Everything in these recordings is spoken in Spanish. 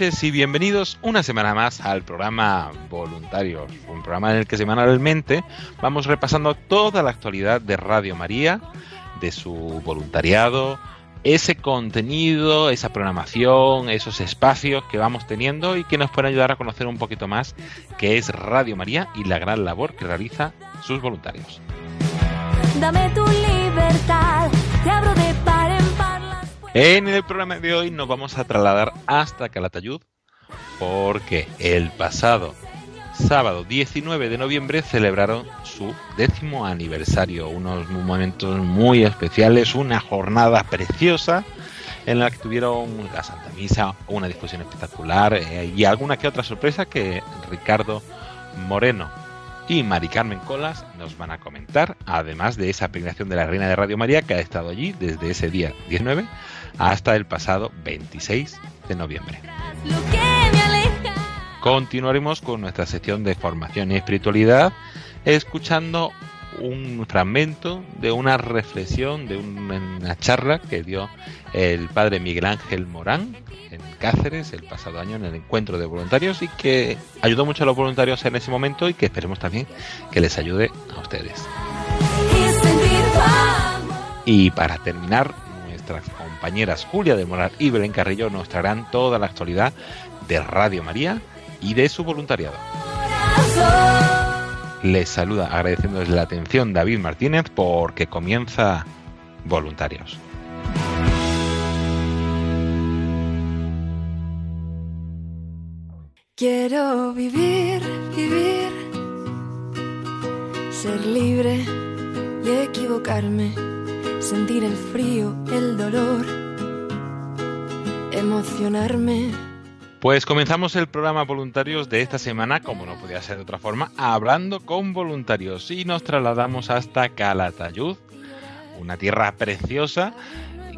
Y bienvenidos una semana más al programa Voluntarios, un programa en el que semanalmente vamos repasando toda la actualidad de Radio María, de su voluntariado, ese contenido, esa programación, esos espacios que vamos teniendo y que nos pueden ayudar a conocer un poquito más qué es Radio María y la gran labor que realiza sus voluntarios. Dame tu libertad. Te abro de En el programa de hoy nos vamos a trasladar hasta Calatayud porque el pasado sábado 19 de noviembre celebraron su décimo aniversario, unos momentos muy especiales, una jornada preciosa en la que tuvieron la Santa Misa, una discusión espectacular eh, y alguna que otra sorpresa que Ricardo Moreno y Mari Carmen Colas nos van a comentar, además de esa peregrinación de la Reina de Radio María que ha estado allí desde ese día 19 hasta el pasado 26 de noviembre. Continuaremos con nuestra sección de formación y espiritualidad, escuchando un fragmento de una reflexión, de una charla que dio el padre Miguel Ángel Morán en Cáceres el pasado año en el encuentro de voluntarios y que ayudó mucho a los voluntarios en ese momento y que esperemos también que les ayude a ustedes. Y para terminar, nuestras compañeras Julia de Moral y Belén Carrillo nos traerán toda la actualidad de Radio María y de su voluntariado. Les saluda agradeciéndoles la atención David Martínez porque comienza Voluntarios. Quiero vivir, vivir, ser libre y equivocarme, sentir el frío, el dolor, emocionarme. Pues comenzamos el programa Voluntarios de esta semana, como no podía ser de otra forma, hablando con voluntarios. Y nos trasladamos hasta Calatayud, una tierra preciosa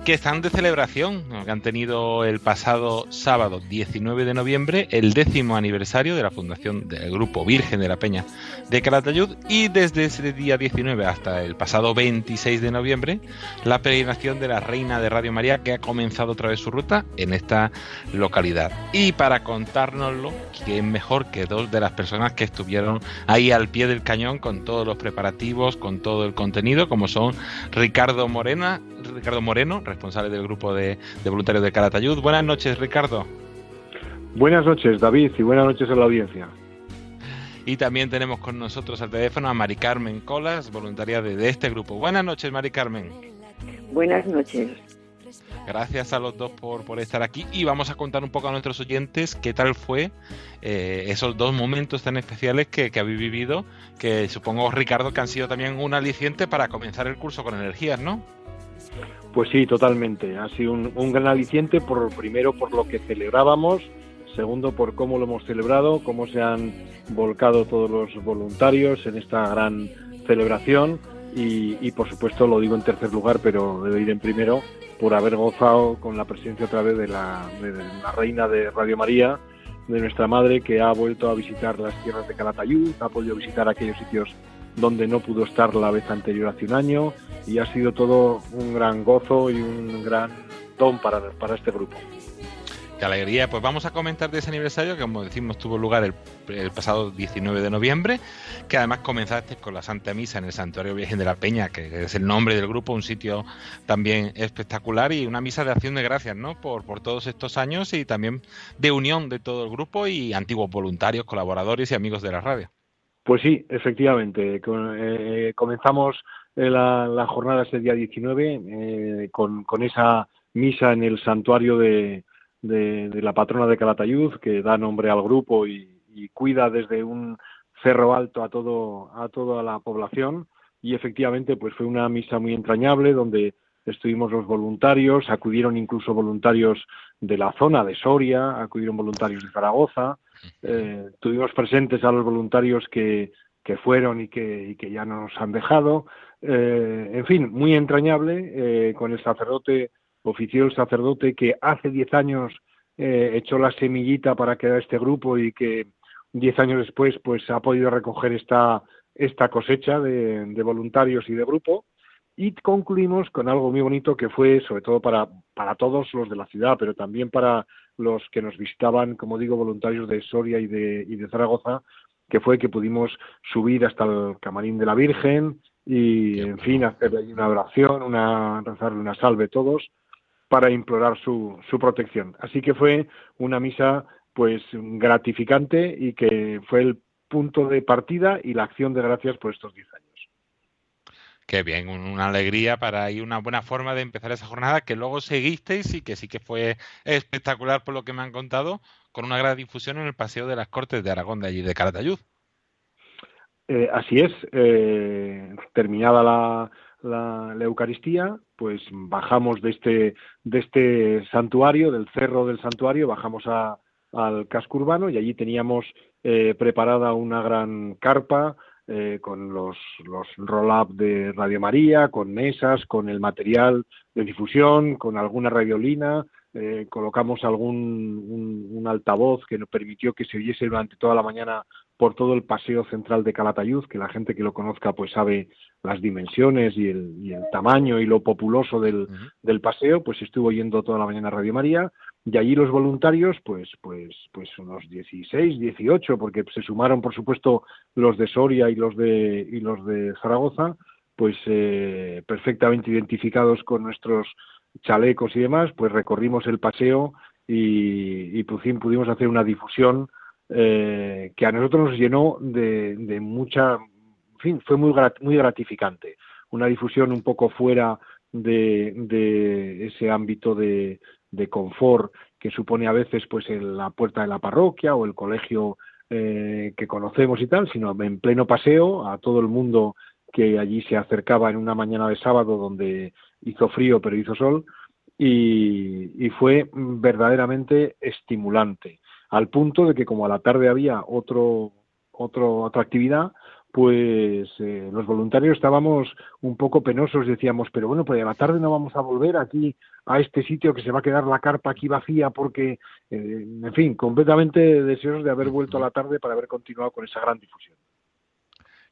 que están de celebración, que han tenido el pasado sábado 19 de noviembre el décimo aniversario de la fundación del Grupo Virgen de la Peña de Calatayud y desde ese día 19 hasta el pasado 26 de noviembre la peregrinación de la Reina de Radio María que ha comenzado otra vez su ruta en esta localidad. Y para contárnoslo, quién mejor que dos de las personas que estuvieron ahí al pie del cañón con todos los preparativos, con todo el contenido, como son Ricardo Morena, Ricardo Moreno, responsable del grupo de, de voluntarios de Calatayud. Buenas noches, Ricardo. Buenas noches, David, y buenas noches a la audiencia. Y también tenemos con nosotros al teléfono a Mari Carmen Colas, voluntaria de, de este grupo. Buenas noches, Mari Carmen. Buenas noches. Gracias a los dos por, por estar aquí y vamos a contar un poco a nuestros oyentes qué tal fue eh, esos dos momentos tan especiales que, que habéis vivido, que supongo, Ricardo, que han sido también un aliciente para comenzar el curso con energías, ¿no? Pues sí, totalmente. Ha sido un, gran aliciente, por, primero por lo que celebrábamos, segundo por cómo lo hemos celebrado, cómo se han volcado todos los voluntarios en esta gran celebración y, y, por supuesto lo digo en tercer lugar, pero debe ir en primero, por haber gozado con la presencia otra vez de la, de la reina de Radio María, de nuestra madre que ha vuelto a visitar las tierras de Calatayud, ha podido visitar aquellos sitios donde no pudo estar la vez anterior hace un año y ha sido todo un gran gozo y un gran don para, para este grupo. Qué alegría. Pues vamos a comentar de ese aniversario que, como decimos, tuvo lugar el, pasado 19 de noviembre, que además comenzaste con la Santa Misa en el Santuario Virgen de la Peña, que es el nombre del grupo, un sitio también espectacular y una misa de acción de gracias, ¿no? Por, por todos estos años y también de unión de todo el grupo y antiguos voluntarios, colaboradores y amigos de la radio. Pues sí, efectivamente. Eh, comenzamos eh, la, jornada ese día 19 eh, con, esa misa en el santuario de de, la patrona de Calatayud, que da nombre al grupo y, cuida desde un cerro alto a todo a toda la población y efectivamente pues fue una misa muy entrañable donde estuvimos los voluntarios, acudieron incluso voluntarios de la zona de Soria, acudieron voluntarios de Zaragoza, eh, tuvimos presentes a los voluntarios que, que fueron y que, que ya nos han dejado, eh, en fin, muy entrañable, eh, con el sacerdote ofició el sacerdote que hace diez años echó la semillita para crear este grupo y que diez años después pues ha podido recoger esta, esta cosecha de, voluntarios y de grupo. Y concluimos con algo muy bonito que fue, sobre todo para, para todos los de la ciudad, pero también para los que nos visitaban, como digo, voluntarios de Soria y de, y de Zaragoza, que fue que pudimos subir hasta el camarín de la Virgen y, en fin, hacerle ahí una oración, una, rezarle una salve todos para implorar su, su protección. Así que fue una misa pues gratificante y que fue el punto de partida y la acción de gracias por estos diez años. Qué bien, una alegría para y una buena forma de empezar esa jornada que luego seguisteis y que sí que fue espectacular por lo que me han contado, con una gran difusión en el Paseo de las Cortes de Aragón de allí de Caratayud. Eh, así es, eh, terminada la, la, Eucaristía, pues bajamos de este, de este santuario, del cerro del santuario, bajamos al casco urbano y allí teníamos eh, preparada una gran carpa eh, con los, los roll-up de Radio María, con mesas, con el material de difusión, con alguna radiolina, eh, colocamos algún un, altavoz que nos permitió que se oyese durante toda la mañana por todo el paseo central de Calatayud, que la gente que lo conozca pues sabe las dimensiones y el, y el tamaño y lo populoso del, del, paseo, pues estuvo yendo toda la mañana Radio María y allí los voluntarios pues pues pues unos 16, 18 porque se sumaron por supuesto los de Soria y los de y los de Zaragoza, pues eh, perfectamente identificados con nuestros chalecos y demás, pues recorrimos el paseo y, y pudimos hacer una difusión eh, que a nosotros nos llenó de, de, mucha, en fin, fue muy, muy gratificante. Una difusión un poco fuera de, de ese ámbito de, de, confort que supone a veces pues en la puerta de la parroquia o el colegio eh, que conocemos y tal, sino en pleno paseo a todo el mundo que allí se acercaba en una mañana de sábado donde hizo frío pero hizo sol y, fue verdaderamente estimulante, al punto de que como a la tarde había otro, otro otra actividad, pues eh, los voluntarios estábamos un poco penosos, decíamos, pero bueno, pues a la tarde no vamos a volver aquí a este sitio que se va a quedar la carpa aquí vacía porque, eh, en fin, completamente deseosos de haber vuelto a la tarde para haber continuado con esa gran difusión.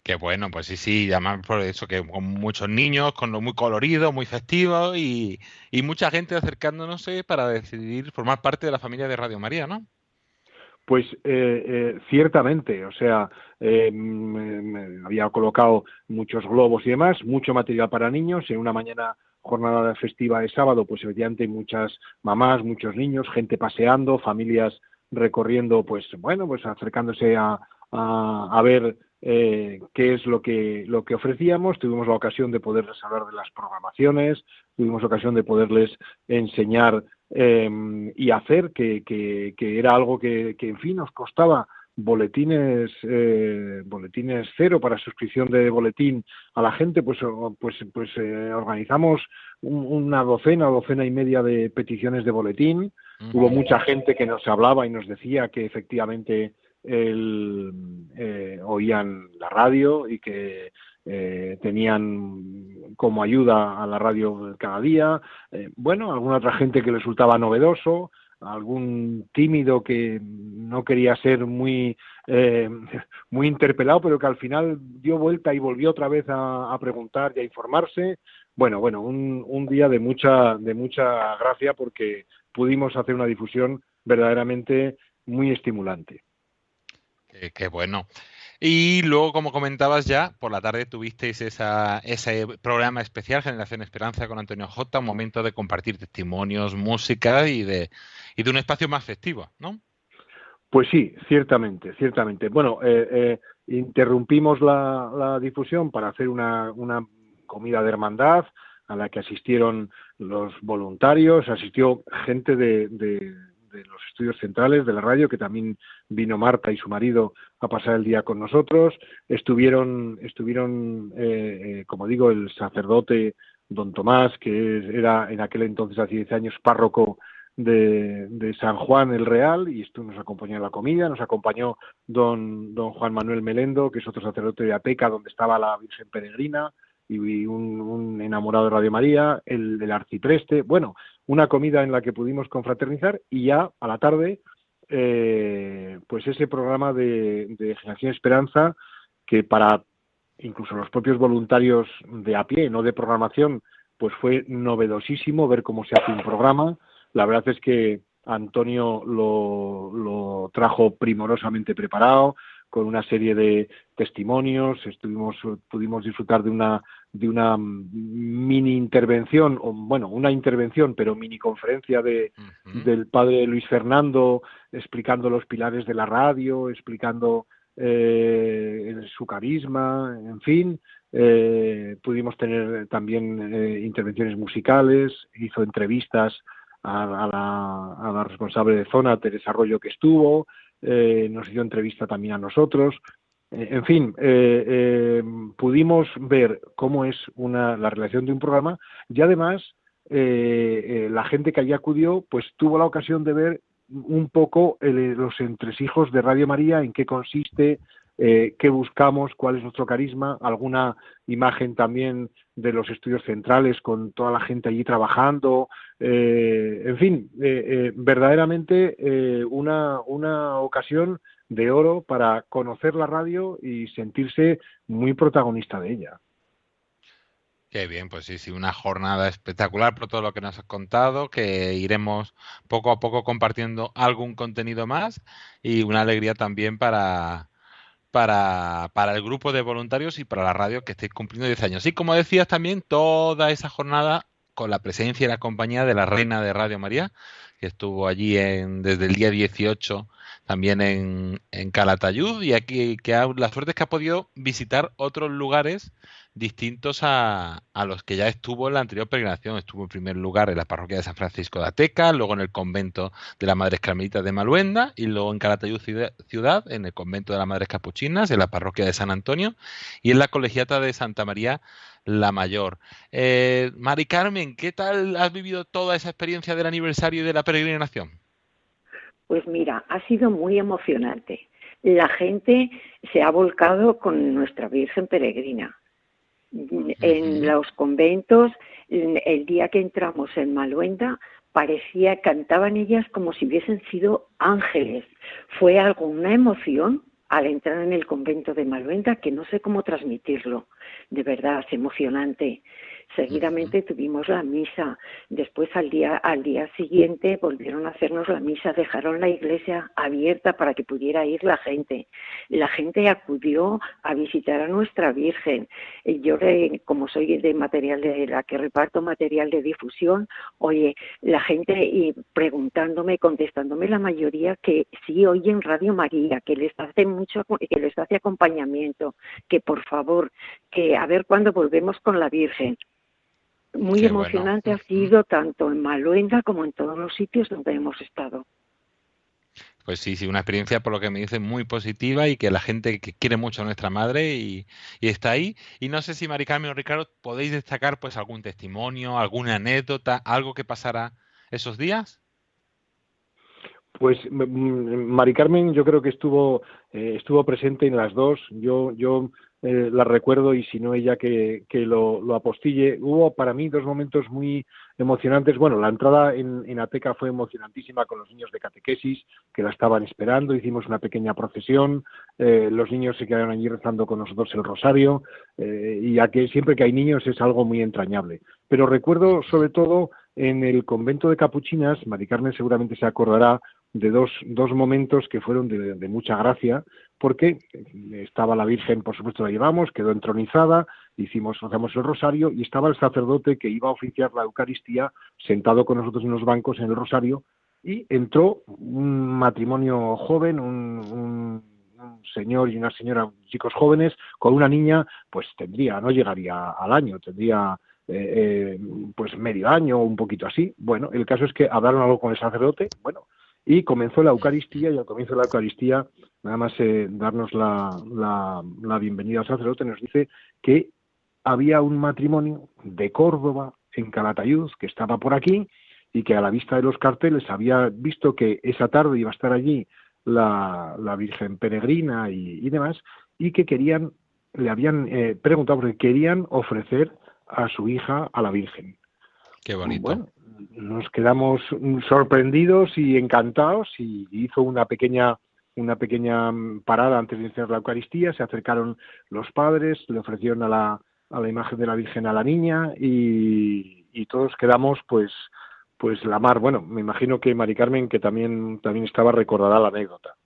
Qué bueno, pues sí, sí, además por eso que con muchos niños, con lo muy colorido, muy festivo y, y mucha gente acercándonos para decidir formar parte de la familia de Radio María, ¿no? Pues eh, eh, ciertamente, o sea, eh, me había colocado muchos globos y demás, mucho material para niños. En una mañana jornada festiva de sábado, pues efectivamente muchas mamás, muchos niños, gente paseando, familias recorriendo, pues bueno, pues acercándose a, a, ver eh, qué es lo que, lo que ofrecíamos, tuvimos la ocasión de poderles hablar de las programaciones, tuvimos ocasión de poderles enseñar em, y hacer, que, que, era algo que, que, en fin, nos costaba boletines eh, boletines cero para suscripción de boletín a la gente pues pues pues eh, organizamos una docena o docena y media de peticiones de boletín. Hubo mucha gente que nos hablaba y nos decía que efectivamente el, eh, oían la radio y que eh, tenían como ayuda a la radio cada día. Eh, bueno, alguna otra gente que resultaba novedoso, algún tímido que no quería ser muy muy interpelado, pero que al final dio vuelta y volvió otra vez a, preguntar y a informarse. Bueno, bueno, un, un día de mucha de mucha gracia porque pudimos hacer una difusión verdaderamente muy estimulante. Qué, bueno. Y luego, como comentabas ya, por la tarde tuvisteis esa, ese programa especial, Generación Esperanza, con Antonio J, un momento de compartir testimonios, música y de, y de un espacio más festivo, ¿no? Pues sí, ciertamente, ciertamente. Bueno, eh, eh, interrumpimos la, difusión para hacer una, una comida de hermandad a la que asistieron los voluntarios, asistió gente de, los estudios centrales de la radio, que también vino Marta y su marido a pasar el día con nosotros. Estuvieron, estuvieron eh, eh, como digo, el sacerdote don Tomás, que era en aquel entonces, hace 10 años, párroco de, de, San Juan el Real y esto nos acompañó en la comida, nos acompañó don, don Juan Manuel Melendo, que es otro sacerdote de Ateca, donde estaba la Virgen Peregrina, y un, enamorado de Radio María, el del arcipreste, bueno, una comida en la que pudimos confraternizar y ya a la tarde, eh, pues ese programa de, de Generación Esperanza, que para incluso los propios voluntarios de a pie, no de programación, pues fue novedosísimo ver cómo se hace un programa. La verdad es que Antonio lo, lo trajo primorosamente preparado, con una serie de testimonios, estuvimos, pudimos disfrutar de una de una mini intervención, o bueno, una intervención, pero mini conferencia de, del padre Luis Fernando explicando los pilares de la radio, explicando eh, su carisma, en fin. Eh, pudimos tener también eh, intervenciones musicales, hizo entrevistas a, la, a, la, responsable de zona, Teresa Arroyo, que estuvo, eh, nos dio entrevista también a nosotros. Eh, en fin, eh, pudimos ver cómo es una, la relación de un programa y además la gente que allí acudió pues tuvo la ocasión de ver un poco los entresijos de Radio María, en qué consiste, eh, qué buscamos, cuál es nuestro carisma, alguna imagen también de los estudios centrales con toda la gente allí trabajando, eh, en fin, eh, verdaderamente una, una ocasión de oro para conocer la radio y sentirse muy protagonista de ella. Qué bien, pues sí, sí, una jornada espectacular por todo lo que nos has contado, que iremos poco a poco compartiendo algún contenido más y una alegría también para, para, para, el grupo de voluntarios y para la radio que estáis cumpliendo 10 años. Y como decías también, toda esa jornada con la presencia y la compañía de la reina de Radio María, que estuvo allí en, desde el día 18 también en, en Calatayud y aquí que la suerte es que ha podido visitar otros lugares distintos a, a, los que ya estuvo en la anterior peregrinación. Estuvo en primer lugar en la parroquia de San Francisco de Ateca, luego en el convento de las Madres Carmelitas de Maluenda y luego en Calatayud ciudad, en el convento de las Madres Capuchinas, en la parroquia de San Antonio y en la colegiata de Santa María la Mayor. Eh, Mari Carmen, ¿qué tal has vivido toda esa experiencia del aniversario y de la peregrinación? Pues mira, ha sido muy emocionante. La gente se ha volcado con nuestra Virgen Peregrina en los conventos, el día que entramos en Maluenda, parecía, cantaban ellas como si hubiesen sido ángeles. Fue algo, una emoción al entrar en el convento de Maluenda que no sé cómo transmitirlo. De verdad, es emocionante. Seguidamente tuvimos la misa. Después al día, al día siguiente volvieron a hacernos la misa, dejaron la iglesia abierta para que pudiera ir la gente. La gente acudió a visitar a nuestra Virgen. Yo, como soy de material de la que reparto material de difusión, oye, la gente y preguntándome, contestándome la mayoría que sí oyen Radio María, que les hace mucho, que les hace acompañamiento, que por favor, que a ver cuándo volvemos con la Virgen muy emocionante ha sido tanto en Maluenda como en todos los sitios donde hemos estado. Pues sí, sí, una experiencia por lo que me dice muy positiva y que la gente que quiere mucho a nuestra madre y, está ahí. Y no sé si Mari Carmen o Ricardo podéis destacar pues algún testimonio, alguna anécdota, algo que pasará esos días. Pues Mari Carmen yo creo que estuvo eh, estuvo presente en las dos. Yo yo eh, la recuerdo y si no ella que, que lo, lo, apostille. Hubo para mí dos momentos muy emocionantes. Bueno, la entrada en, Ateca fue emocionantísima con los niños de catequesis que la estaban esperando. Hicimos una pequeña procesión. Eh, los niños se quedaron allí rezando con nosotros el rosario eh, y a que siempre que hay niños es algo muy entrañable. Pero recuerdo sobre todo en el convento de Capuchinas, Mari Carmen seguramente se acordará, de dos, dos momentos que fueron de, de mucha gracia, porque estaba la Virgen, por supuesto la llevamos, quedó entronizada, hicimos, hacemos el rosario y estaba el sacerdote que iba a oficiar la Eucaristía sentado con nosotros en los bancos en el rosario y entró un matrimonio joven, un, señor y una señora, chicos jóvenes, con una niña, pues tendría, no llegaría al año, tendría eh, eh, pues medio año o un poquito así. Bueno, el caso es que hablaron algo con el sacerdote, bueno, y comenzó la Eucaristía y al comienzo de la Eucaristía, nada más eh, darnos la, la, la bienvenida al sacerdote, nos dice que había un matrimonio de Córdoba en Calatayud que estaba por aquí y que a la vista de los carteles había visto que esa tarde iba a estar allí la, la Virgen Peregrina y, demás y que querían, le habían eh, preguntado porque querían ofrecer a su hija a la Virgen. Qué bonito. Bueno, nos quedamos sorprendidos y encantados y hizo una pequeña una pequeña parada antes de iniciar la Eucaristía, se acercaron los padres, le ofrecieron a la, a la imagen de la Virgen a la niña y, y todos quedamos pues pues la mar. Bueno, me imagino que Mari Carmen que también también estaba recordada la anécdota.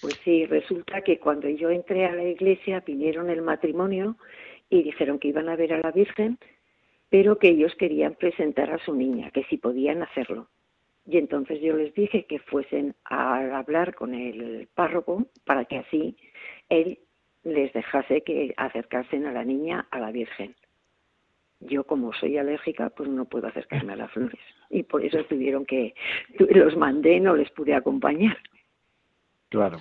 Pues sí, resulta que cuando yo entré a la iglesia vinieron el matrimonio y dijeron que iban a ver a la Virgen, pero que ellos querían presentar a su niña, que si podían hacerlo. Y entonces yo les dije que fuesen a hablar con el párroco para que así él les dejase que acercasen a la niña a la Virgen. Yo como soy alérgica, pues no puedo acercarme a las flores. Y por eso tuvieron que, los mandé, no les pude acompañar. Claro.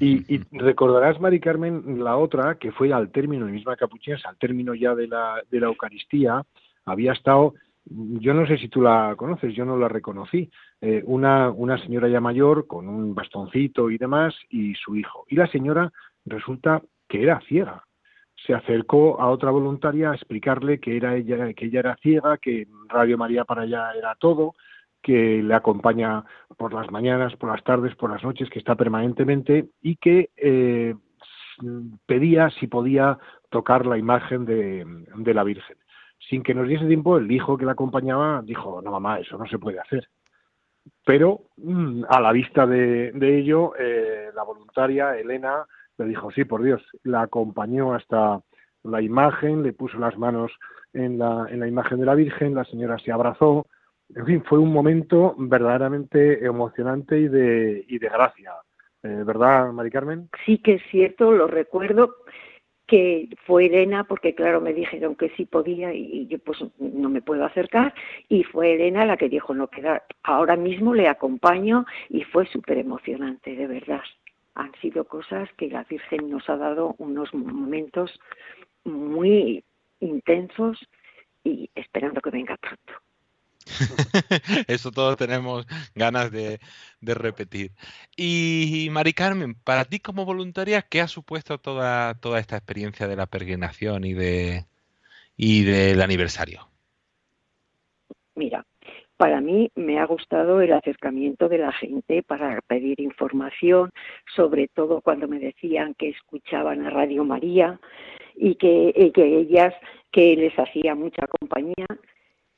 Y, y, recordarás, Mari Carmen, la otra, que fue al término, la misma capuchina, al término ya de la, de la Eucaristía, había estado, yo no sé si tú la conoces, yo no la reconocí, eh, una, una señora ya mayor con un bastoncito y demás, y su hijo. Y la señora resulta que era ciega. Se acercó a otra voluntaria a explicarle que era ella, que ella era ciega, que Radio María para ella era todo, que le acompaña por las mañanas, por las tardes, por las noches, que está permanentemente y que eh, pedía si podía tocar la imagen de, la Virgen. Sin que nos diese tiempo, el hijo que la acompañaba dijo, no mamá, eso no se puede hacer. Pero mm, a la vista de, de ello, eh, la voluntaria, Elena, le dijo, sí, por Dios, la acompañó hasta la imagen, le puso las manos en la, en la imagen de la Virgen, la señora se abrazó, en fin, fue un momento verdaderamente emocionante y de, y de gracia, eh, ¿verdad, Mari Carmen? Sí que es cierto, lo recuerdo que fue Elena, porque claro, me dijeron que sí podía y yo pues no me puedo acercar, y fue Elena la que dijo, no queda, ahora mismo le acompaño y fue súper emocionante, de verdad han sido cosas que la Virgen nos ha dado unos momentos muy intensos y esperando que venga pronto. Eso todos tenemos ganas de, repetir. Y Mari Carmen, para ti como voluntaria, ¿qué ha supuesto toda, toda esta experiencia de la peregrinación y de y del aniversario? Mira, para mí me ha gustado el acercamiento de la gente para pedir información, sobre todo cuando me decían que escuchaban a Radio María y que, que ellas, que les hacía mucha compañía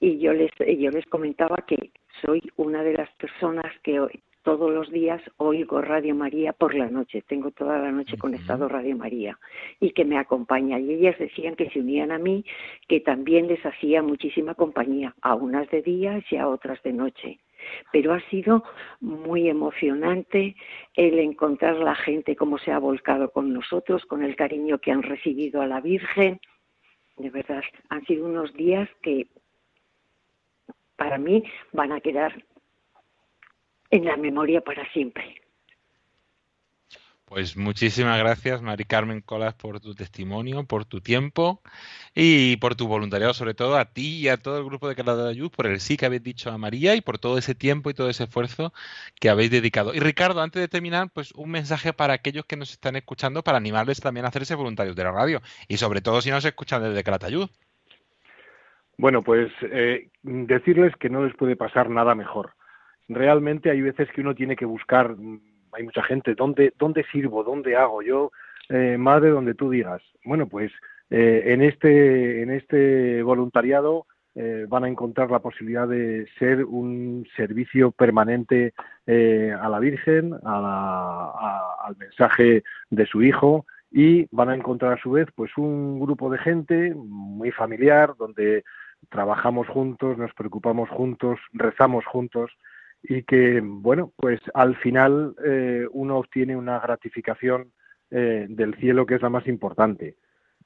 y yo les, yo les comentaba que soy una de las personas que hoy, todos los días oigo Radio María por la noche, tengo toda la noche conectado Radio María y que me acompaña. Y ellas decían que se unían a mí, que también les hacía muchísima compañía, a unas de día y a otras de noche. Pero ha sido muy emocionante el encontrar la gente cómo se ha volcado con nosotros, con el cariño que han recibido a la Virgen. De verdad, han sido unos días que para mí van a quedar en la memoria para siempre. Pues muchísimas gracias, Mari Carmen Colas, por tu testimonio, por tu tiempo y por tu voluntariado, sobre todo a ti y a todo el grupo de Calada de Ayud, por el sí que habéis dicho a María y por todo ese tiempo y todo ese esfuerzo que habéis dedicado. Y Ricardo, antes de terminar, pues un mensaje para aquellos que nos están escuchando para animarles también a hacerse voluntarios de la radio y sobre todo si nos escuchan desde Calatayud. Bueno, pues eh, decirles que no les puede pasar nada mejor realmente hay veces que uno tiene que buscar, mm, hay mucha gente, ¿dónde, dónde sirvo? ¿Dónde hago? Yo, eh, madre, donde tú digas. Bueno, pues eh, en, este, en este voluntariado eh, van a encontrar la posibilidad de ser un servicio permanente eh, a la Virgen, al mensaje de su Hijo y van a encontrar a su vez pues un grupo de gente muy familiar donde trabajamos juntos, nos preocupamos juntos, rezamos juntos y que bueno pues al final eh, uno obtiene una gratificación del cielo que es la más importante.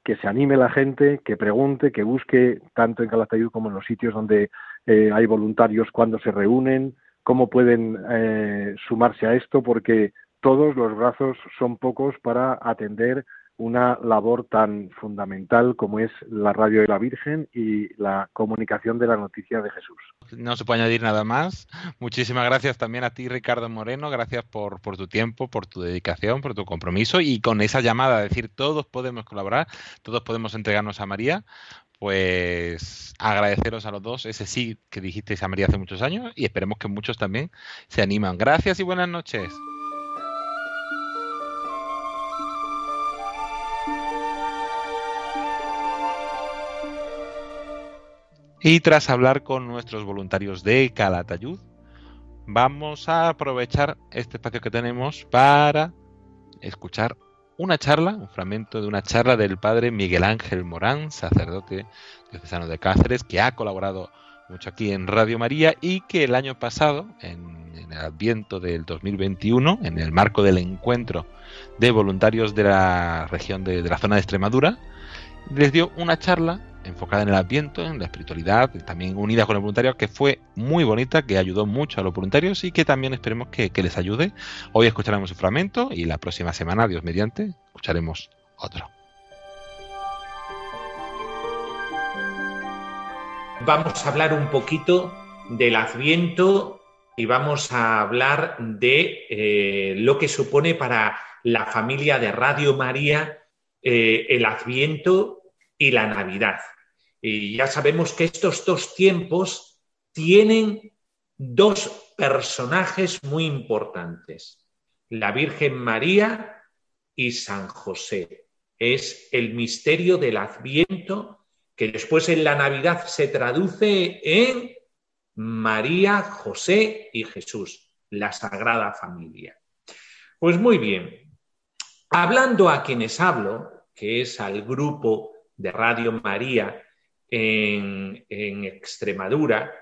Que se anime la gente, que pregunte, que busque tanto en Calatayud como en los sitios donde eh, hay voluntarios cuando se reúnen, cómo pueden eh, sumarse a esto, porque todos los brazos son pocos para atender una labor tan fundamental como es la radio de la Virgen y la comunicación de la noticia de Jesús. No se puede añadir nada más. Muchísimas gracias también a ti, Ricardo Moreno. Gracias por, por tu tiempo, por tu dedicación, por tu compromiso y con esa llamada, decir, todos podemos colaborar, todos podemos entregarnos a María. Pues agradeceros a los dos ese sí que dijisteis a María hace muchos años y esperemos que muchos también se animan. Gracias y buenas noches. Y tras hablar con nuestros voluntarios de Calatayud, vamos a aprovechar este espacio que tenemos para escuchar una charla, un fragmento de una charla del padre Miguel Ángel Morán, sacerdote diocesano de Cáceres, que ha colaborado mucho aquí en Radio María y que el año pasado, en, el adviento del 2021, en el marco del encuentro de voluntarios de la región de la zona de Extremadura, les dio una charla enfocada en el Adviento, en la espiritualidad, también unida con el voluntariado, que fue muy bonita, que ayudó mucho a los voluntarios y que también esperemos que, les ayude. Hoy escucharemos un fragmento y la próxima semana, Dios mediante, escucharemos otro. Vamos a hablar un poquito del Adviento y vamos a hablar de eh, lo que supone para la familia de Radio María eh, el Adviento y la Navidad. Y ya sabemos que estos dos tiempos tienen dos personajes muy importantes, la Virgen María y San José. Es el misterio del Adviento que después en la Navidad se traduce en María, José y Jesús, la Sagrada Familia. Pues muy bien, hablando a quienes hablo, que es al grupo de Radio María en, Extremadura,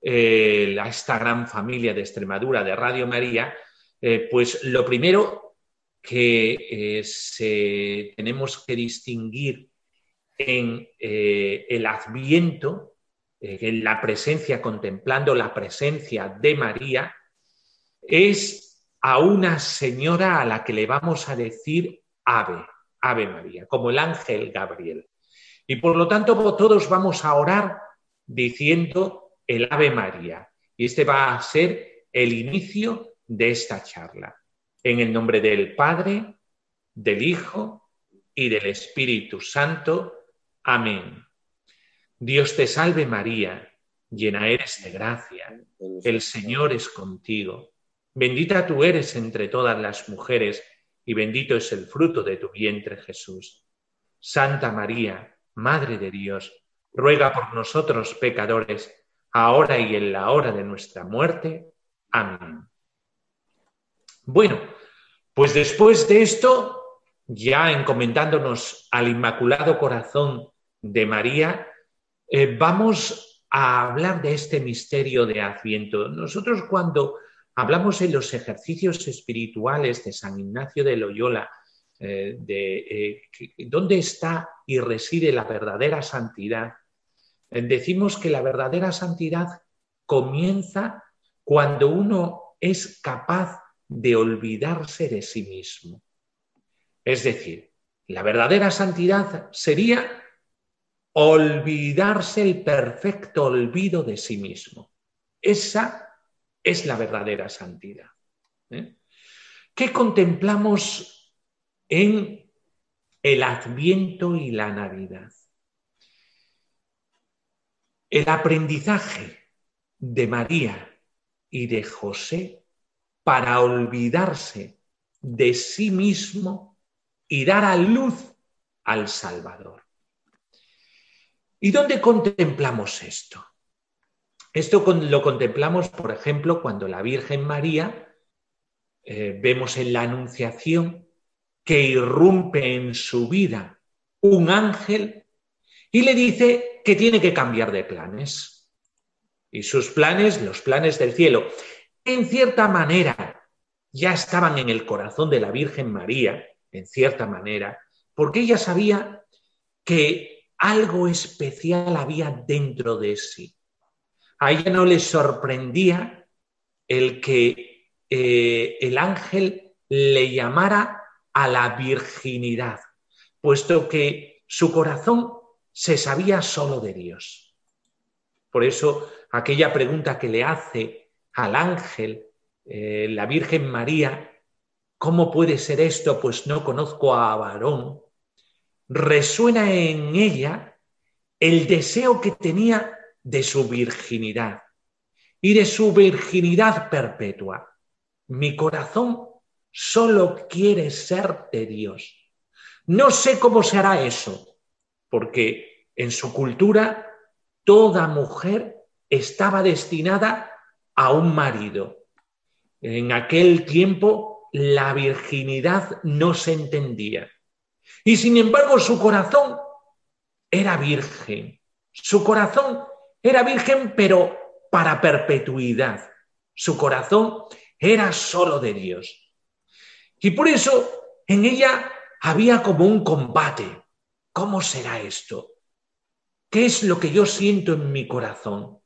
eh, esta gran familia de Extremadura de Radio María, eh, pues lo primero que eh, tenemos que distinguir en el adviento, en la presencia, contemplando la presencia de María, es a una señora a la que le vamos a decir ave, ave María, como el ángel Gabriel. Y por lo tanto todos vamos a orar diciendo el Ave María. Y este va a ser el inicio de esta charla. En el nombre del Padre, del Hijo y del Espíritu Santo. Amén. Dios te salve María, llena eres de gracia, el Señor es contigo. Bendita tú eres entre todas las mujeres y bendito es el fruto de tu vientre Jesús. Santa María, Madre de Dios, ruega por nosotros pecadores, ahora y en la hora de nuestra muerte. Amén. Bueno, pues después de esto, ya encomendándonos al Inmaculado Corazón de María, eh, vamos a hablar de este misterio de Adviento. Nosotros cuando hablamos en los ejercicios espirituales de San Ignacio de Loyola, eh, de eh, dónde está y reside la verdadera santidad. Eh, decimos que la verdadera santidad comienza cuando uno es capaz de olvidarse de sí mismo. Es decir, la verdadera santidad sería olvidarse el perfecto olvido de sí mismo. Esa es la verdadera santidad. ¿Qué contemplamos en el Adviento y la Navidad. El aprendizaje de María y de José para olvidarse de sí mismo y dar a luz al Salvador. ¿Y dónde contemplamos esto? Esto lo contemplamos, por ejemplo, cuando la Virgen María, eh, vemos en la Anunciación que irrumpe en su vida un ángel y le dice que tiene que cambiar de planes. Y sus planes, los planes del cielo, en cierta manera ya estaban en el corazón de la Virgen María, en cierta manera, porque ella sabía que algo especial había dentro de sí. A ella no le sorprendía el que eh, el ángel le llamara a la virginidad, puesto que su corazón se sabía solo de Dios. Por eso aquella pregunta que le hace al ángel eh, la Virgen María, ¿cómo puede ser esto? Pues no conozco a varón. Resuena en ella el deseo que tenía de su virginidad y de su virginidad perpetua. Mi corazón solo quiere ser de Dios. No sé cómo se hará eso, porque en su cultura toda mujer estaba destinada a un marido. En aquel tiempo la virginidad no se entendía. Y sin embargo su corazón era virgen. Su corazón era virgen pero para perpetuidad. Su corazón era solo de Dios. Y por eso en ella había como un combate. ¿Cómo será esto? ¿Qué es lo que yo siento en mi corazón?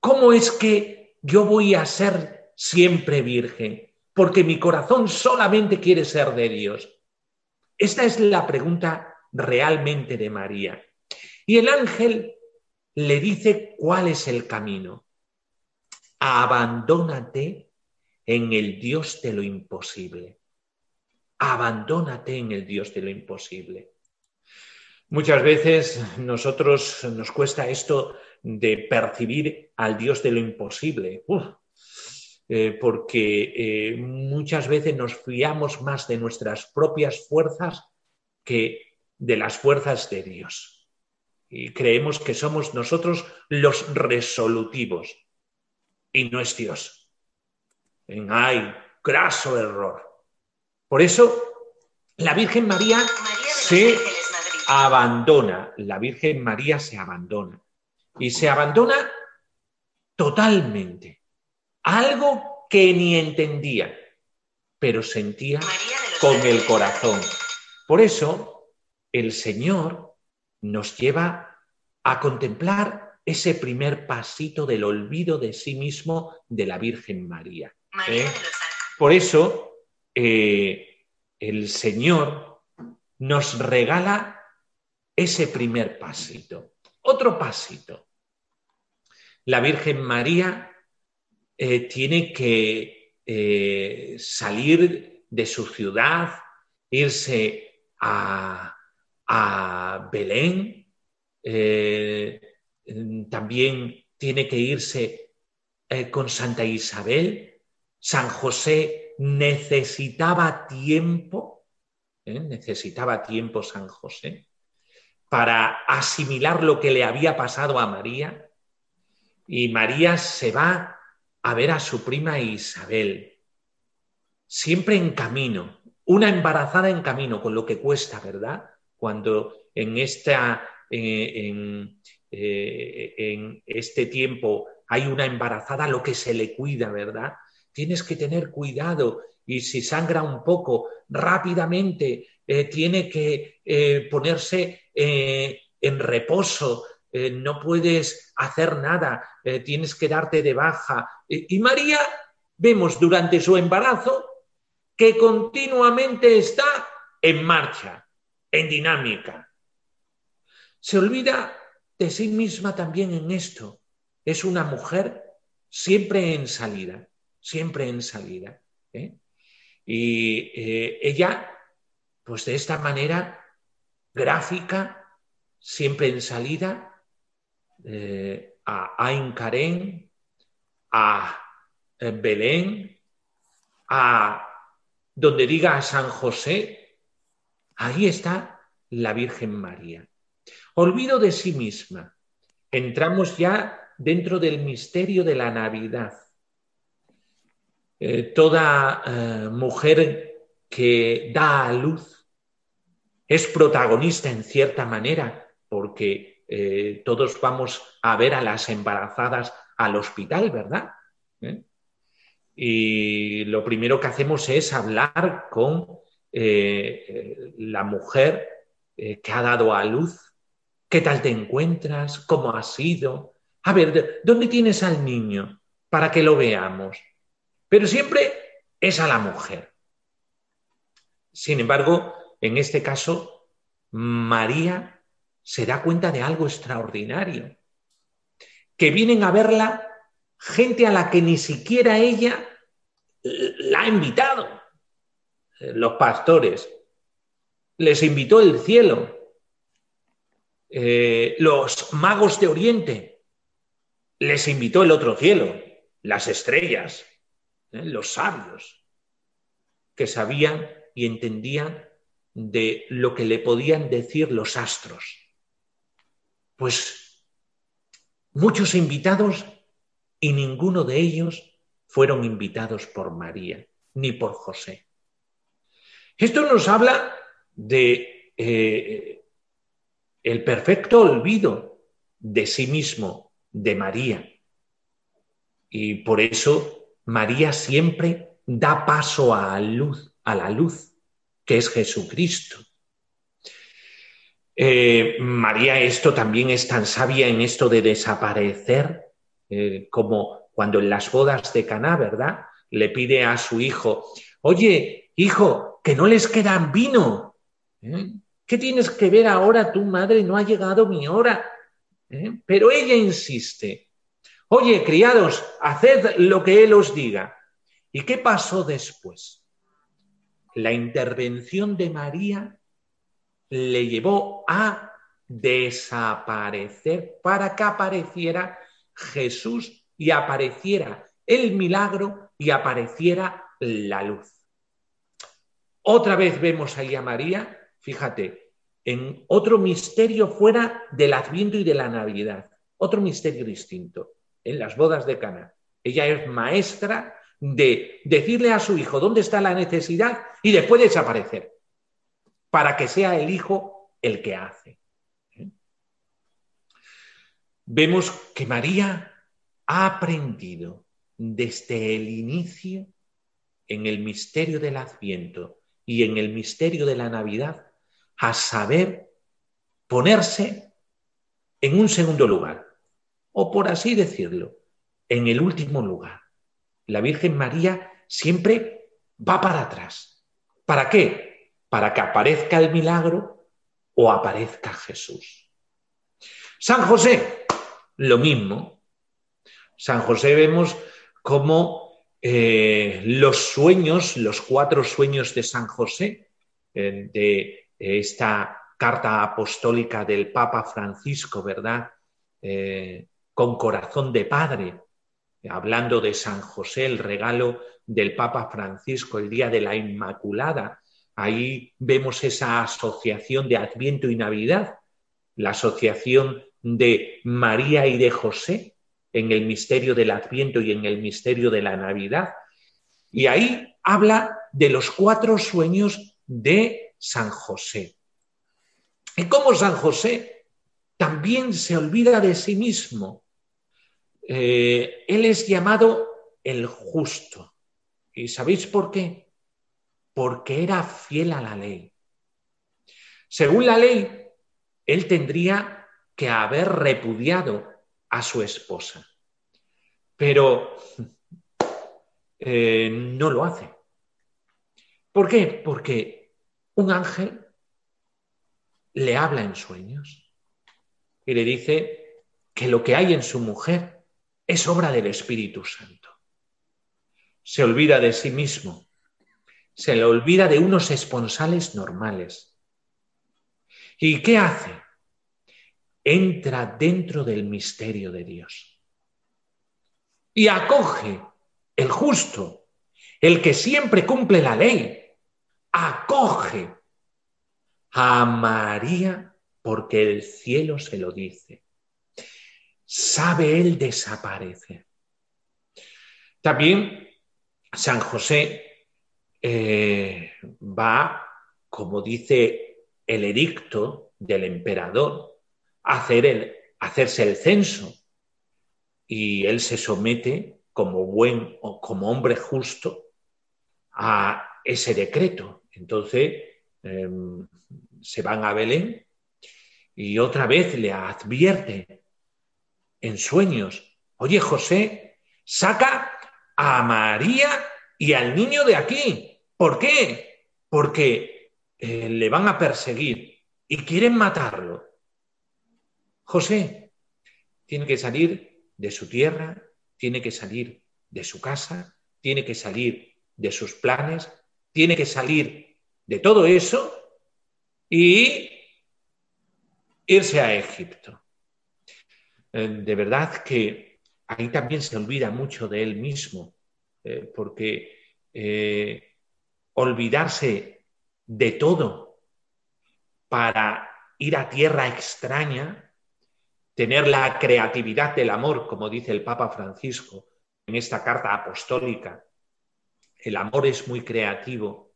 ¿Cómo es que yo voy a ser siempre virgen, porque mi corazón solamente quiere ser de Dios. Esta es la pregunta realmente de María. Y el ángel le dice cuál es el camino. Abandónate en el Dios de lo imposible. Abandónate en el Dios de lo imposible. Muchas veces nosotros nos cuesta esto de percibir al Dios de lo imposible. Eh, porque eh, muchas veces nos fiamos más de nuestras propias fuerzas que de las fuerzas de Dios. Y creemos que somos nosotros los resolutivos y no es Dios. En ay, graso error. Por eso la Virgen María se abandona, la Virgen María se abandona y se abandona totalmente algo que ni entendía, pero sentía con el corazón. Por eso el Señor nos lleva a contemplar ese primer pasito del olvido de sí mismo de la Virgen María. ¿eh? Por eso eh, el Señor nos regala ese primer pasito. Otro pasito. La Virgen María eh, tiene que salir de su ciudad, irse a, Belén, eh, también tiene que irse con Santa Isabel. San José necesitaba tiempo, necesitaba tiempo San José para asimilar lo que le había pasado a María. Y María se va a ver a su prima Isabel, siempre en camino, una embarazada en camino, con lo que cuesta, ¿verdad? Cuando en, esta, eh, eh, en este tiempo hay una embarazada, lo que se le cuida, ¿verdad? Tienes que tener cuidado y si sangra un poco, rápidamente eh, tiene que ponerse en reposo, no puedes hacer nada, tienes que darte de baja, y María, vemos durante su embarazo que continuamente está en marcha, en dinámica. Se olvida de sí misma también en esto. Es una mujer siempre en salida, siempre en salida. ¿eh? Y eh, ella, pues de esta manera gráfica, siempre en salida, eh, a Ain a Belén, a donde diga a San José, ahí está la Virgen María. Olvido de sí misma. Entramos ya dentro del misterio de la Navidad. Eh, toda eh, mujer que da a luz es protagonista en cierta manera, porque eh, todos vamos a ver a las embarazadas al hospital, ¿verdad? Y lo primero que hacemos es hablar con la mujer que ha dado a luz. ¿Qué tal te encuentras? ¿Cómo has sido? A ver, ¿dónde tienes al niño? Para que lo veamos. Pero siempre es a la mujer. Sin embargo, en este caso, María se da cuenta de algo extraordinario. Que vienen a verla gente a la que ni siquiera ella la ha invitado. Los pastores. Les invitó el cielo. Eh, los magos de Oriente. Les invitó el otro cielo. Las estrellas. ¿eh? los sabios, que sabían y entendían de lo que le podían decir los astros. Pues muchos invitados y ninguno de ellos fueron invitados por María ni por José. Esto nos habla de eh, el perfecto olvido de sí mismo, de María. Y por eso María siempre da paso a, luz, a la luz, que es Jesucristo. Eh, María esto también es tan sabia en esto de desaparecer, eh, como cuando en las bodas de Caná, ¿verdad? Le pide a su hijo, oye, hijo, que no les quedan vino. ¿eh? ¿Qué tienes que ver ahora tu madre? No ha llegado mi hora. Pero ella insiste, Oye, criados, haced lo que Él os diga. ¿Y qué pasó después? La intervención de María le llevó a desaparecer para que apareciera Jesús y apareciera el milagro y apareciera la luz. Otra vez vemos ahí a María, fíjate, en otro misterio fuera del Adviento y de la Navidad, otro misterio distinto en las bodas de Cana. Ella es maestra de decirle a su hijo dónde está la necesidad y después desaparecer, para que sea el hijo el que hace. ¿Eh? Vemos que María ha aprendido desde el inicio en el misterio del Adviento y en el misterio de la Navidad a saber ponerse en un segundo lugar o por así decirlo, en el último lugar. La Virgen María siempre va para atrás. ¿Para qué? Para que aparezca el milagro o aparezca Jesús. San José, lo mismo. San José vemos cómo eh, los sueños, los cuatro sueños de San José, eh, de esta carta apostólica del Papa Francisco, ¿verdad? Eh, con corazón de padre, hablando de San José, el regalo del Papa Francisco, el Día de la Inmaculada. Ahí vemos esa asociación de Adviento y Navidad, la asociación de María y de José en el misterio del Adviento y en el misterio de la Navidad. Y ahí habla de los cuatro sueños de San José. Y cómo San José también se olvida de sí mismo eh, él es llamado el justo. ¿Y sabéis por qué? Porque era fiel a la ley. Según la ley, él tendría que haber repudiado a su esposa. Pero eh, no lo hace. ¿Por qué? Porque un ángel le habla en sueños y le dice que lo que hay en su mujer es obra del Espíritu Santo. Se olvida de sí mismo, se le olvida de unos esponsales normales. ¿Y qué hace? Entra dentro del misterio de Dios y acoge el justo, el que siempre cumple la ley, acoge a María porque el cielo se lo dice. Sabe él desaparecer. También San José eh, va, como dice el edicto del emperador, hacer el, hacerse el censo. Y él se somete como buen o como hombre justo a ese decreto. Entonces em, se van a Belén y otra vez le advierte en sueños, oye José, saca a María y al niño de aquí. ¿Por qué? Porque eh, le van a perseguir y quieren matarlo. José tiene que salir de su tierra, tiene que salir de su casa, tiene que salir de sus planes, tiene que salir de todo eso y irse a Egipto. Eh, de verdad que ahí también se olvida mucho de él mismo, eh, porque eh, olvidarse de todo para ir a tierra extraña, tener la creatividad del amor, como dice el Papa Francisco en esta carta apostólica, el amor es muy creativo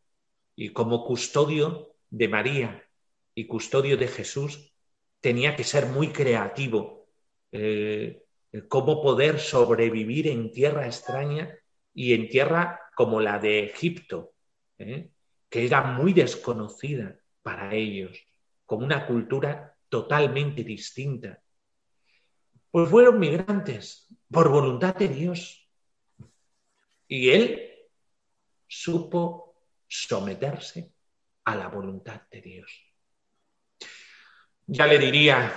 y como custodio de María y custodio de Jesús tenía que ser muy creativo. Eh, cómo poder sobrevivir en tierra extraña y en tierra como la de Egipto, ¿eh? que era muy desconocida para ellos, con una cultura totalmente distinta. Pues fueron migrantes por voluntad de Dios. Y él supo someterse a la voluntad de Dios. Ya le diría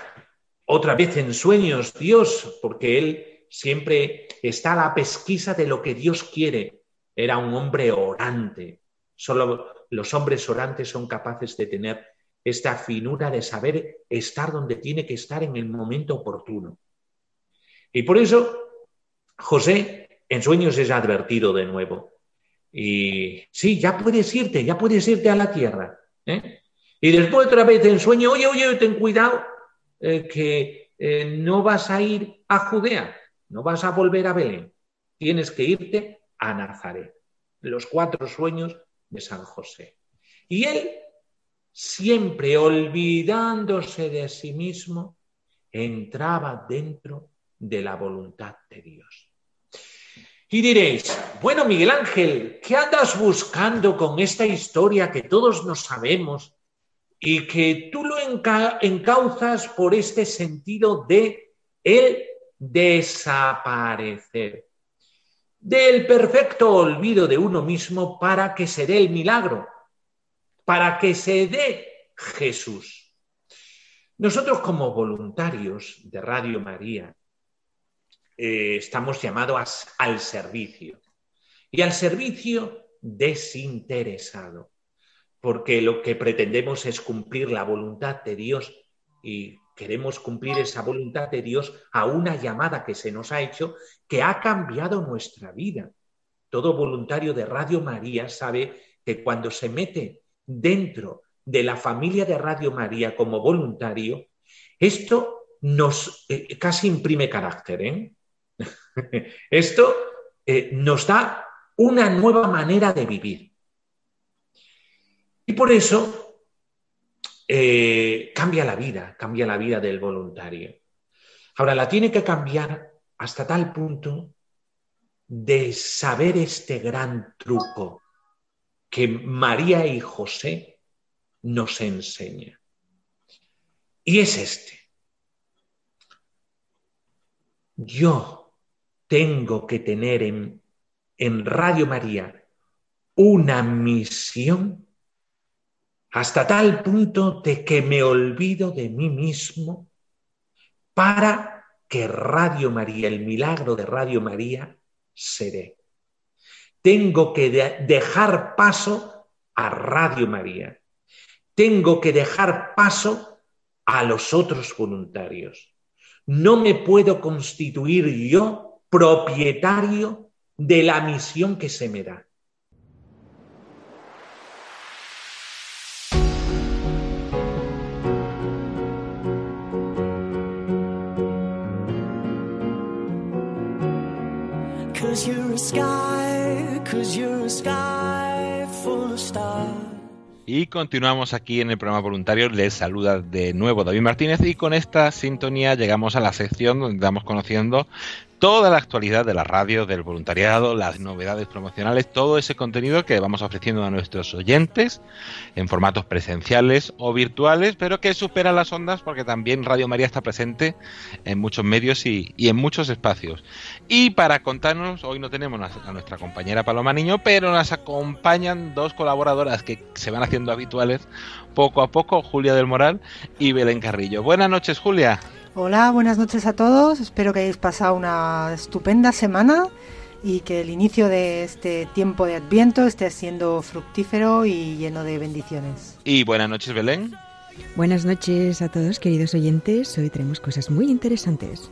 otra vez en sueños Dios, porque él siempre está a la pesquisa de lo que Dios quiere. Era un hombre orante. Solo los hombres orantes son capaces de tener esta finura de saber estar donde tiene que estar en el momento oportuno. Y por eso José en sueños es advertido de nuevo. Y sí, ya puedes irte, ya puedes irte a la tierra. ¿eh? Y después otra vez en sueño, oye, oye, ten cuidado, eh, que eh, no vas a ir a Judea, no vas a volver a Belén, tienes que irte a Nazaret. Los cuatro sueños de San José. Y él, siempre olvidándose de sí mismo, entraba dentro de la voluntad de Dios. Y diréis, bueno, Miguel Ángel, ¿qué andas buscando con esta historia que todos nos sabemos y que tú lo encauzas por este sentido de el desaparecer? Del perfecto olvido de uno mismo para que se dé el milagro, para que se dé Jesús. Nosotros como voluntarios de Radio María, eh, estamos llamados al servicio. Y al servicio desinteresado, porque lo que pretendemos es cumplir la voluntad de Dios y queremos cumplir esa voluntad de Dios a una llamada que se nos ha hecho que ha cambiado nuestra vida. Todo voluntario de Radio María sabe que cuando se mete dentro de la familia de Radio María como voluntario, esto nos eh, casi imprime carácter. ¿eh? Esto eh, nos da una nueva manera de vivir. Y por eso eh, cambia la vida, cambia la vida del voluntario. Ahora, la tiene que cambiar hasta tal punto de saber este gran truco que María y José nos enseñan. Y es este. Yo tengo que tener en, en Radio María una misión hasta tal punto de que me olvido de mí mismo para que Radio María, el milagro de Radio María, se dé. Tengo que dejar paso a Radio María. Tengo que dejar paso a los otros voluntarios. No me puedo constituir yo propietario de la misión que se me da. Y continuamos aquí en el programa voluntario. Les saluda de nuevo David Martínez y con esta sintonía llegamos a la sección donde estamos conociendo toda la actualidad de la radio, del voluntariado, las novedades promocionales, todo ese contenido que vamos ofreciendo a nuestros oyentes en formatos presenciales o virtuales, pero que supera las ondas porque también Radio María está presente en muchos medios y, y en muchos espacios. Y para contarnos, hoy no tenemos a nuestra compañera Paloma Niño, pero nos acompañan dos colaboradoras que se van haciendo habituales poco a poco, Julia del Moral y Belén Carrillo. Buenas noches, Julia. Hola, buenas noches a todos. Espero que hayáis pasado una estupenda semana y que el inicio de este tiempo de Adviento esté siendo fructífero y lleno de bendiciones. Y buenas noches, Belén. Buenas noches a todos, queridos oyentes. Hoy tenemos cosas muy interesantes.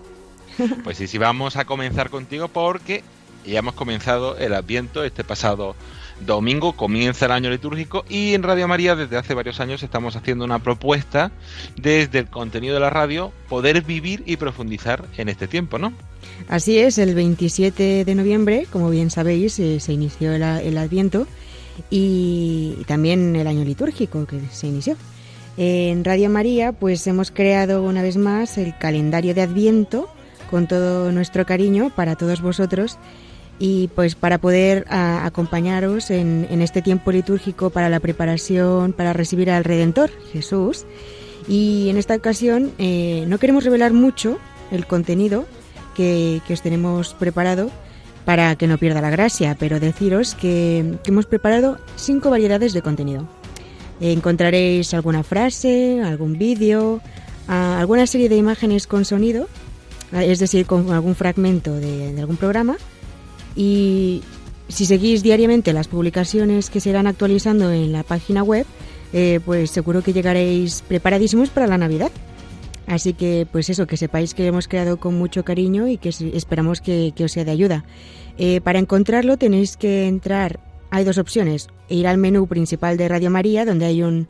Pues sí, sí, vamos a comenzar contigo porque ya hemos comenzado el Adviento este pasado domingo comienza el año litúrgico y en Radio María desde hace varios años estamos haciendo una propuesta desde el contenido de la radio poder vivir y profundizar en este tiempo, ¿no? Así es, el 27 de noviembre, como bien sabéis, eh, se inició el, el, Adviento y también el año litúrgico que se inició. En Radio María, pues hemos creado una vez más el calendario de Adviento con todo nuestro cariño para todos vosotros y pues para poder a, acompañaros en, en, este tiempo litúrgico para la preparación para recibir al Redentor, Jesús. Y en esta ocasión eh, no queremos revelar mucho el contenido que, que, os tenemos preparado para que no pierda la gracia, pero deciros que, que hemos preparado cinco variedades de contenido. encontraréis alguna frase, algún vídeo, alguna serie de imágenes con sonido, es decir, con algún fragmento de, de algún programa y si seguís diariamente las publicaciones que se irán actualizando en la página web, eh, pues seguro que llegaréis preparadísimos para la Navidad. Así que, pues eso, que sepáis que hemos creado con mucho cariño y que esperamos que, que os sea de ayuda. Eh, para encontrarlo tenéis que entrar, hay dos opciones, ir al menú principal de Radio María, donde hay un,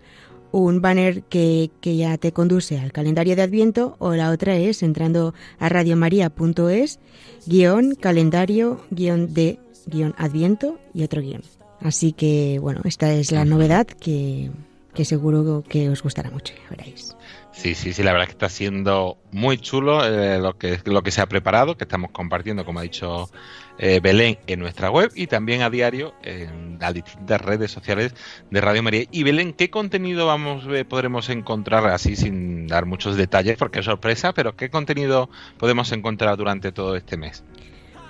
un banner que, que, ya te conduce al calendario de Adviento o la otra es entrando a radiomaria.es guion calendario guion de guion Adviento y otro guion. Así que bueno, esta es la novedad que, que seguro que os gustará mucho, veréis. Sí, sí, sí, la verdad es que está siendo muy chulo eh, lo, que, lo que se ha preparado, que estamos compartiendo, como ha dicho eh, Belén, en nuestra web y también a diario en las distintas redes sociales de Radio María. Y Belén, ¿qué contenido vamos eh, podremos encontrar así sin dar muchos detalles, porque es sorpresa, pero qué contenido podemos encontrar durante todo este mes?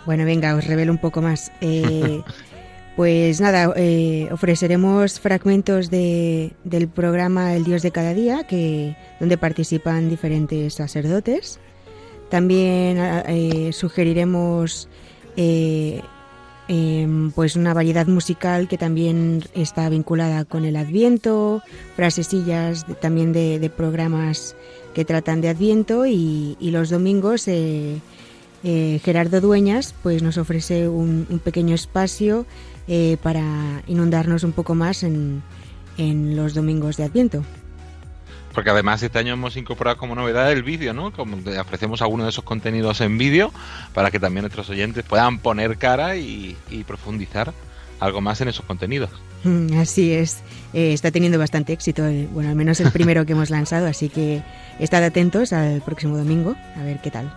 Bueno, venga, os revelo un poco más. Eh, Pues nada, eh, ofreceremos fragmentos de, del programa El Dios de cada día, que, donde participan diferentes sacerdotes. También eh, sugeriremos eh, eh, pues una variedad musical que también está vinculada con el Adviento, frasesillas de, también de, programas que tratan de Adviento y, los domingos Gerardo Dueñas pues nos ofrece un, un pequeño espacio eh, para inundarnos un poco más en, en, los domingos de Adviento. Porque además este año hemos incorporado como novedad el vídeo, ¿no? Como ofrecemos algunos de esos contenidos en vídeo para que también nuestros oyentes puedan poner cara y, y profundizar algo más en esos contenidos. Mm, así es, eh, está teniendo bastante éxito, eh, bueno, al menos el primero que hemos lanzado, así que estad atentos al próximo domingo a ver qué tal.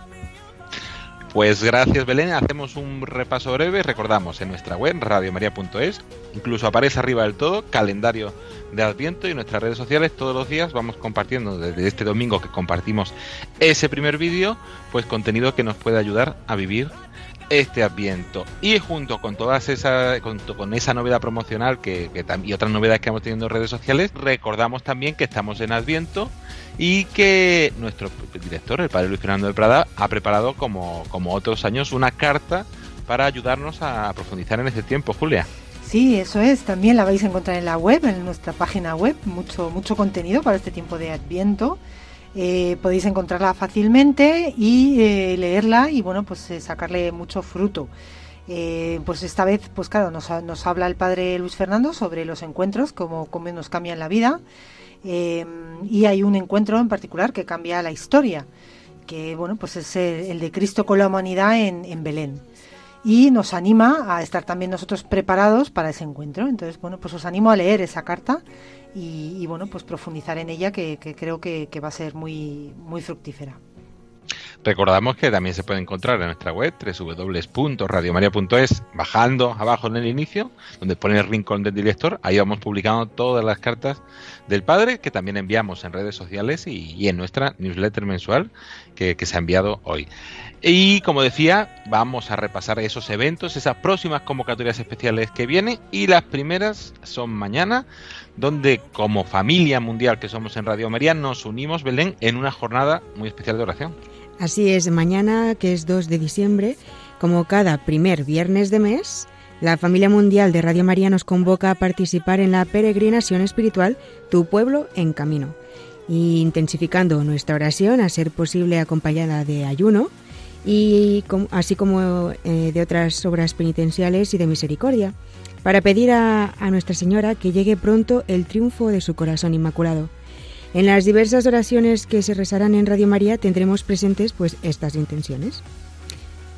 Pues gracias Belén, hacemos un repaso breve, recordamos en nuestra web radiomaria.es, incluso aparece arriba del todo calendario de Adviento y nuestras redes sociales. Todos los días vamos compartiendo desde este domingo que compartimos ese primer vídeo, pues contenido que nos puede ayudar a vivir este Adviento. Y junto con todas esa, con, con esa novedad promocional que, que, y otras novedades que hemos tenido en redes sociales, recordamos también que estamos en Adviento y que nuestro director, el padre Luis Fernando de Prada, ha preparado como, como otros años una carta para ayudarnos a profundizar en este tiempo, Julia. Sí, eso es. También la vais a encontrar en la web, en nuestra página web, mucho, mucho contenido para este tiempo de Adviento. Eh, podéis encontrarla fácilmente y eh, leerla y bueno, pues eh, sacarle mucho fruto. Pues esta vez, pues claro, nos, nos, habla el padre Luis Fernando sobre los encuentros, cómo, cómo nos cambian la vida. y hay un encuentro en particular que cambia la historia, que bueno, pues es el, el de Cristo con la humanidad en, en Belén. Y nos anima a estar también nosotros preparados para ese encuentro. Entonces, bueno, pues os animo a leer esa carta y, bueno, pues profundizar en ella que, creo que, va a ser muy, muy fructífera. Recordamos que también se puede encontrar en nuestra web www.radiomaria.es bajando abajo en el inicio, donde pone el rincón del director, ahí vamos publicando todas las cartas del padre que también enviamos en redes sociales y, en nuestra newsletter mensual que, se ha enviado hoy. Y como decía, vamos a repasar esos eventos, esas próximas convocatorias especiales que vienen y las primeras son mañana, donde como familia mundial que somos en Radio María nos unimos, Belén, en una jornada muy especial de oración. Así es, mañana, que es 2 de diciembre, como cada primer viernes de mes, la familia mundial de Radio María nos convoca a participar en la peregrinación espiritual Tu pueblo en camino, intensificando nuestra oración a ser posible acompañada de ayuno, y así como eh, de otras obras penitenciales y de misericordia, para pedir a Nuestra Señora que llegue pronto el triunfo de su corazón inmaculado en las diversas oraciones que se rezarán en Radio María tendremos presentes pues estas intenciones.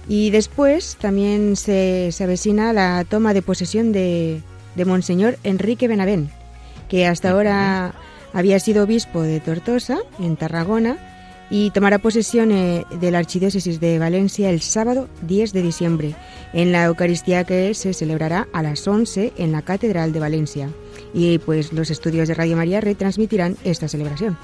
Y después también se, avecina la toma de posesión de, de Monseñor Enrique Benavén, que hasta ahora había sido obispo de Tortosa, en Tarragona, y tomará posesión eh, de la Archidiócesis de Valencia el sábado 10 de diciembre, en la Eucaristía que se celebrará a las 11 en la Catedral de Valencia y pues los estudios de Radio María retransmitirán esta celebración.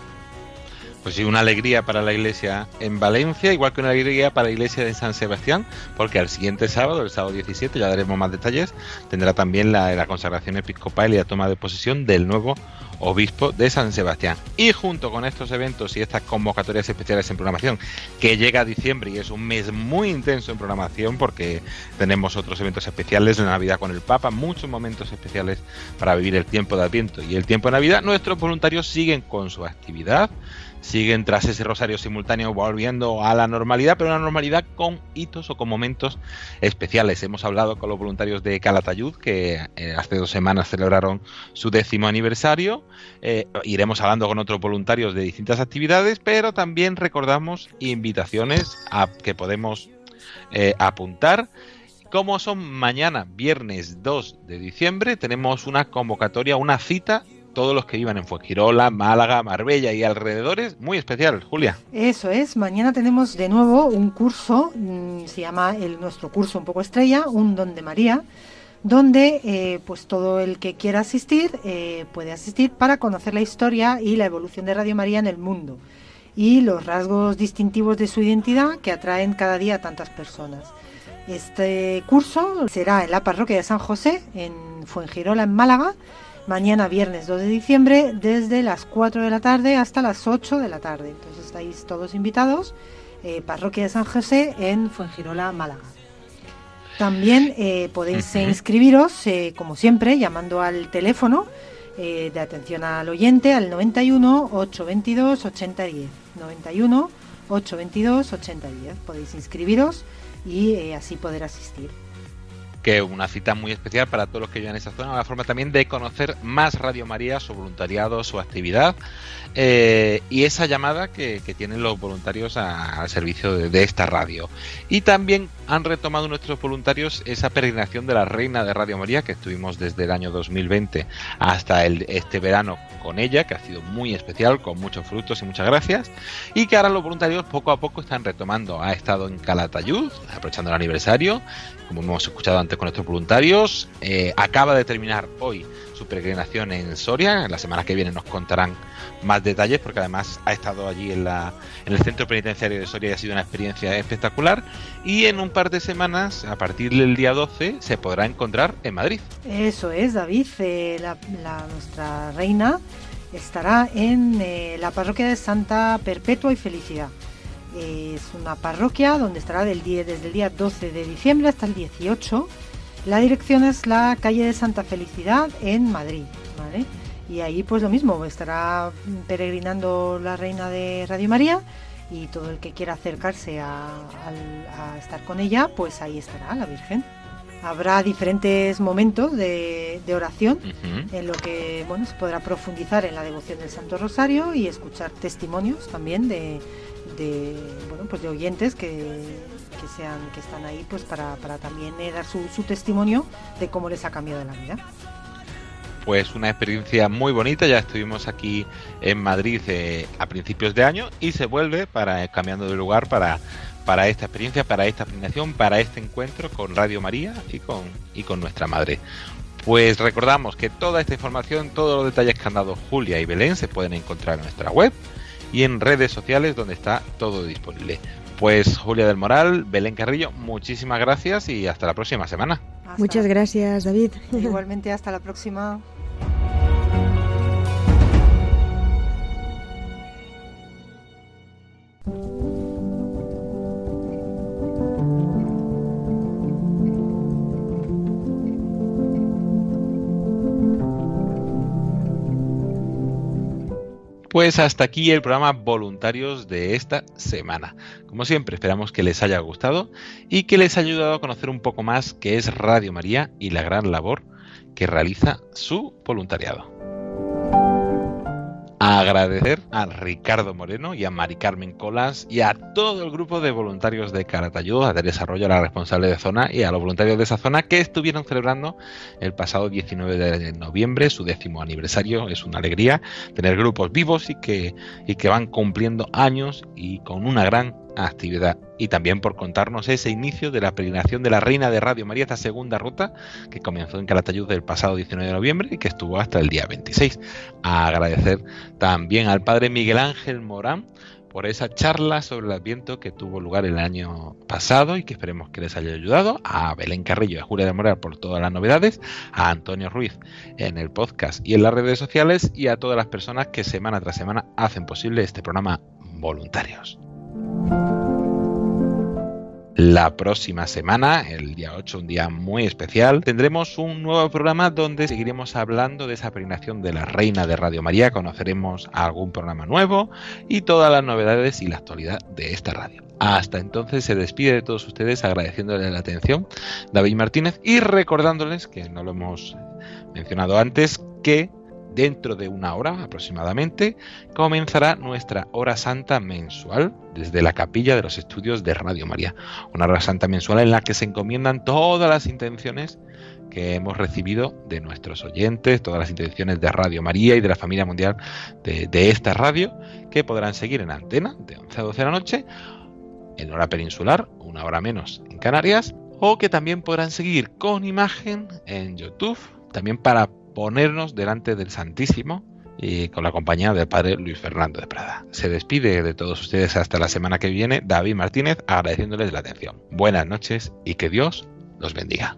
Pues sí, una alegría para la iglesia en Valencia, igual que una alegría para la iglesia de San Sebastián, porque al siguiente sábado, el sábado 17, ya daremos más detalles, tendrá también la, la consagración episcopal y la toma de posesión del nuevo obispo de San Sebastián. Y junto con estos eventos y estas convocatorias especiales en programación, que llega a diciembre y es un mes muy intenso en programación porque tenemos otros eventos especiales, de Navidad con el Papa, muchos momentos especiales para vivir el tiempo de Adviento y el tiempo de Navidad, nuestros voluntarios siguen con su actividad siguen tras ese rosario simultáneo volviendo a la normalidad, pero una normalidad con hitos o con momentos especiales. Hemos hablado con los voluntarios de Calatayud, que eh, hace dos semanas celebraron su décimo aniversario. Eh, iremos hablando con otros voluntarios de distintas actividades, pero también recordamos invitaciones a que podemos eh, apuntar. Como son mañana, viernes 2 de diciembre, tenemos una convocatoria, una cita todos los que vivan en Fuengirola, Málaga, Marbella y alrededores, muy especial, Julia. Eso es, mañana tenemos de nuevo un curso, mm, se llama el nuestro curso un poco estrella, un don de María, donde eh, pues todo el que quiera asistir eh, puede asistir para conocer la historia y la evolución de Radio María en el mundo y los rasgos distintivos de su identidad que atraen cada día a tantas personas. Este curso será en la parroquia de San José, en Fuengirola, en Málaga, mañana viernes 2 de diciembre desde las 4 de la tarde hasta las 8 de la tarde. Entonces estáis todos invitados, eh, Parroquia de San José en Fuengirola, Málaga. También eh, podéis inscribiros, eh, como siempre, llamando al teléfono de atención al oyente al 91 822 8010. 91 822 8010. Podéis inscribiros y así poder asistir que una cita muy especial para todos los que viven en esa zona, una forma también de conocer más Radio María, su voluntariado, su actividad eh, y esa llamada que, tienen los voluntarios al servicio de, esta radio. Y también han retomado nuestros voluntarios esa peregrinación de la Reina de Radio María que estuvimos desde el año 2020 hasta este verano con ella, que ha sido muy especial, con muchos frutos y muchas gracias, y que ahora los voluntarios poco a poco están retomando. Ha estado en Calatayud, aprovechando el aniversario, como hemos escuchado antes con nuestros voluntarios. Eh, acaba de terminar hoy su peregrinación en Soria. En la semana que viene nos contarán más detalles porque además ha estado allí en, la, en el centro penitenciario de Soria y ha sido una experiencia espectacular. Y en un par de semanas, a partir del día 12, se podrá encontrar en Madrid. Eso es, David. Eh, la, nuestra reina estará en eh, la parroquia de Santa Perpetua y Felicidad. Es una parroquia donde estará del día, desde el día 12 de diciembre hasta el 18. La dirección es la calle de Santa Felicidad en Madrid. Y ahí pues lo mismo, estará peregrinando la reina de Radio María y todo el que quiera acercarse a, estar con ella, pues ahí estará la Virgen. Habrá diferentes momentos de, oración en lo que bueno se podrá profundizar en la devoción del Santo Rosario y escuchar testimonios también de, bueno pues de oyentes que, que sean que están ahí pues para, para también eh, dar su, testimonio de cómo les ha cambiado la vida pues una experiencia muy bonita. Ya estuvimos aquí en Madrid eh, a principios de año y se vuelve para eh, cambiando de lugar para, para esta experiencia, para esta asignación, para este encuentro con Radio María y con, y con nuestra madre. Pues recordamos que toda esta información, todos los detalles que han dado Julia y Belén se pueden encontrar en nuestra web y en redes sociales donde está todo disponible. Pues Julia del Moral, Belén Carrillo, muchísimas gracias y hasta la próxima semana. Muchas gracias, David. Igualmente, hasta la próxima. Pues hasta aquí el programa Voluntarios de esta semana. Como siempre, esperamos que les haya gustado y que les haya ayudado a conocer un poco más qué es Radio María y la gran labor que realiza su voluntariado agradecer a Ricardo Moreno y a Mari Carmen Colas y a todo el grupo de voluntarios de Caratayud, a Teresa Arroyo, la responsable de zona, y a los voluntarios de esa zona que estuvieron celebrando el pasado 19 de noviembre su décimo aniversario. Es una alegría tener grupos vivos y que, y que van cumpliendo años y con una gran actividad y también por contarnos ese inicio de la peregrinación de la Reina de Radio María, esta segunda ruta que comenzó en Calatayud el pasado 19 de noviembre y que estuvo hasta el día 26. A agradecer también al padre Miguel Ángel Morán por esa charla sobre el Adviento que tuvo lugar el año pasado y que esperemos que les haya ayudado, a Belén Carrillo y a Julia de Moral por todas las novedades, a Antonio Ruiz en el podcast y en las redes sociales y a todas las personas que semana tras semana hacen posible este programa voluntarios. La próxima semana, el día 8, un día muy especial, tendremos un nuevo programa donde seguiremos hablando de esa peregrinación de la Reina de Radio María, conoceremos algún programa nuevo y todas las novedades y la actualidad de esta radio. Hasta entonces se despide de todos ustedes agradeciéndoles la atención David Martínez y recordándoles, que no lo hemos mencionado antes, que Dentro de una hora aproximadamente comenzará nuestra hora santa mensual desde la capilla de los estudios de Radio María. Una hora santa mensual en la que se encomiendan todas las intenciones que hemos recibido de nuestros oyentes, todas las intenciones de Radio María y de la familia mundial de, esta radio, que podrán seguir en antena de 11 a 12 de la noche, en hora peninsular, una hora menos en Canarias, o que también podrán seguir con imagen en YouTube, también para ponernos delante del Santísimo y con la compañía del Padre Luis Fernando de Prada. Se despide de todos ustedes hasta la semana que viene David Martínez agradeciéndoles la atención. Buenas noches y que Dios los bendiga.